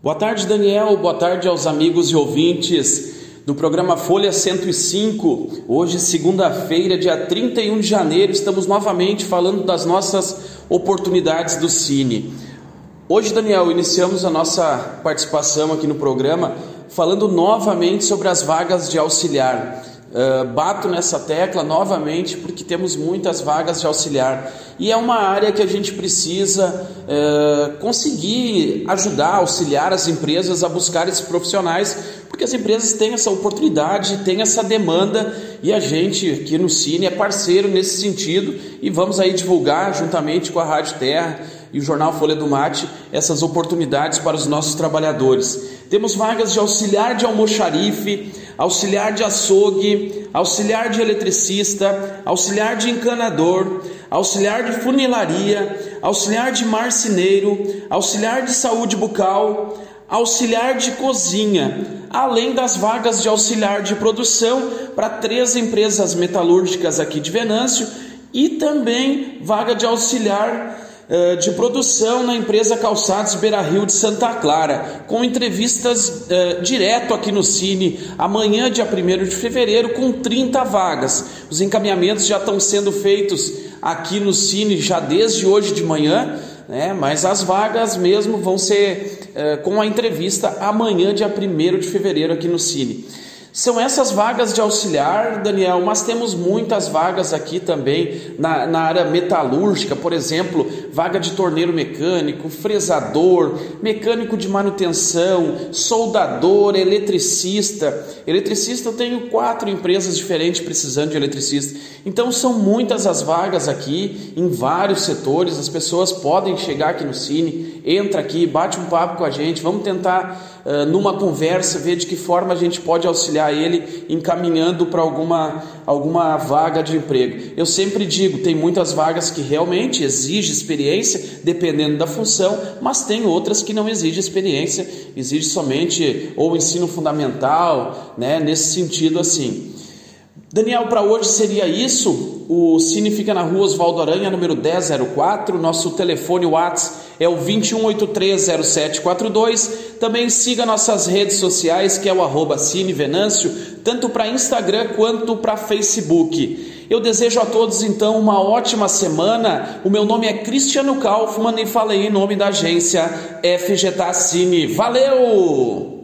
Boa tarde, Daniel. Boa tarde aos amigos e ouvintes do programa Folha 105. Hoje, segunda-feira, dia 31 de janeiro, estamos novamente falando das nossas oportunidades do Cine. Hoje, Daniel, iniciamos a nossa participação aqui no programa falando novamente sobre as vagas de auxiliar. Uh, bato nessa tecla novamente porque temos muitas vagas de auxiliar e é uma área que a gente precisa uh, conseguir ajudar, auxiliar as empresas a buscar esses profissionais, porque as empresas têm essa oportunidade, têm essa demanda e a gente aqui no Cine é parceiro nesse sentido e vamos aí divulgar juntamente com a Rádio Terra e o jornal Folha do Mate essas oportunidades para os nossos trabalhadores. Temos vagas de auxiliar de almoxarife, auxiliar de açougue, auxiliar de eletricista, auxiliar de encanador, auxiliar de funilaria, auxiliar de marceneiro, auxiliar de saúde bucal, auxiliar de cozinha, além das vagas de auxiliar de produção para três empresas metalúrgicas aqui de Venâncio e também vaga de auxiliar de produção na empresa Calçados Beira Rio de Santa Clara, com entrevistas uh, direto aqui no Cine, amanhã, dia 1 de fevereiro, com 30 vagas. Os encaminhamentos já estão sendo feitos aqui no Cine já desde hoje de manhã, né? mas as vagas mesmo vão ser uh, com a entrevista amanhã, dia 1 de fevereiro, aqui no Cine. São essas vagas de auxiliar, Daniel, mas temos muitas vagas aqui também na, na área metalúrgica, por exemplo, vaga de torneiro mecânico, fresador, mecânico de manutenção, soldador, eletricista. Eletricista eu tenho quatro empresas diferentes precisando de eletricista. Então são muitas as vagas aqui em vários setores. As pessoas podem chegar aqui no Cine, entra aqui, bate um papo com a gente, vamos tentar uh, numa conversa, ver de que forma a gente pode auxiliar ele encaminhando para alguma, alguma vaga de emprego. Eu sempre digo, tem muitas vagas que realmente exigem experiência, dependendo da função, mas tem outras que não exigem experiência, exige somente ou ensino fundamental, né, nesse sentido assim. Daniel, para hoje seria isso. O Cine fica na rua Osvaldo Aranha, número 1004. Nosso telefone WhatsApp é o 21830742. Também siga nossas redes sociais, que é o arroba tanto para Instagram quanto para Facebook. Eu desejo a todos então uma ótima semana. O meu nome é Cristiano Kaufmann e falei em nome da agência FGTA Cine. Valeu!